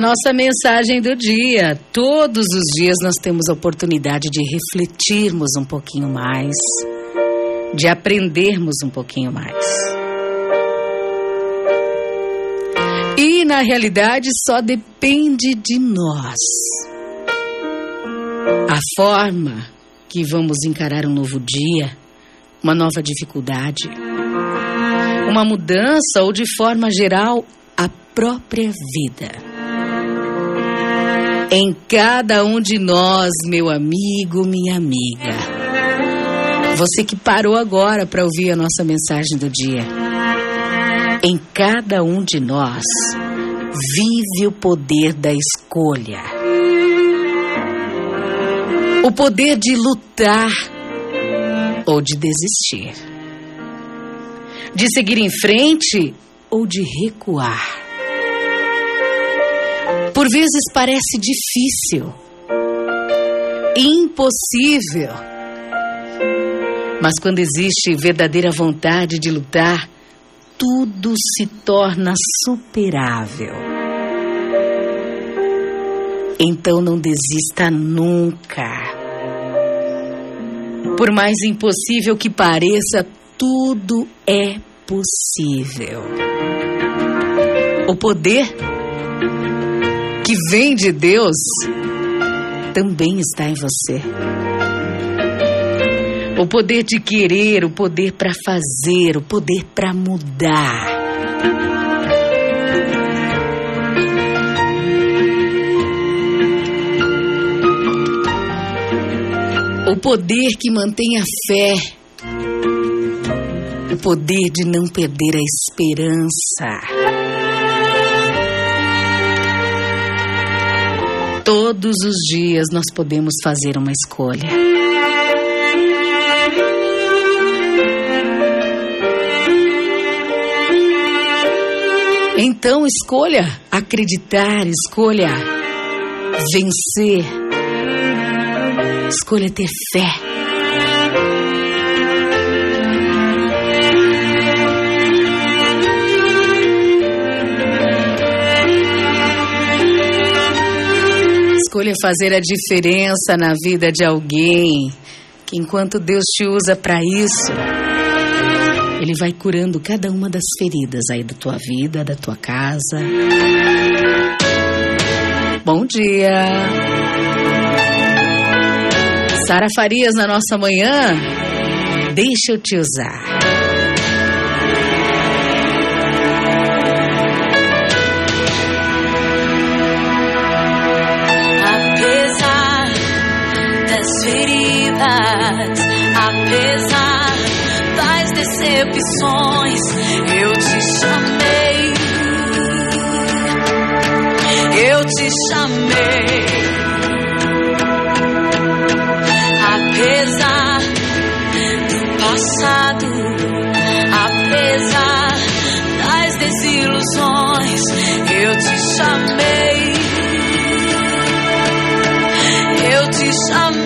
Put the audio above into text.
nossa mensagem do dia. Todos os dias nós temos a oportunidade de refletirmos um pouquinho mais, de aprendermos um pouquinho mais. E na realidade só depende de nós. A forma que vamos encarar um novo dia, uma nova dificuldade, uma mudança ou de forma geral a própria vida em cada um de nós, meu amigo, minha amiga. Você que parou agora para ouvir a nossa mensagem do dia. Em cada um de nós vive o poder da escolha. O poder de lutar ou de desistir. De seguir em frente ou de recuar. Por vezes parece difícil, impossível. Mas quando existe verdadeira vontade de lutar, tudo se torna superável. Então não desista nunca. Por mais impossível que pareça, tudo é possível. O poder que vem de Deus também está em você. O poder de querer, o poder para fazer, o poder para mudar. O poder que mantém a fé. O poder de não perder a esperança. Todos os dias nós podemos fazer uma escolha. Então escolha acreditar, escolha vencer, escolha ter fé. Escolha fazer a diferença na vida de alguém, que enquanto Deus te usa para isso, Ele vai curando cada uma das feridas aí da tua vida, da tua casa. Bom dia! Sara Farias na nossa manhã, deixa eu te usar. Apesar das decepções, eu te chamei. Eu te chamei. Apesar do passado, apesar das desilusões, eu te chamei. Eu te chamei.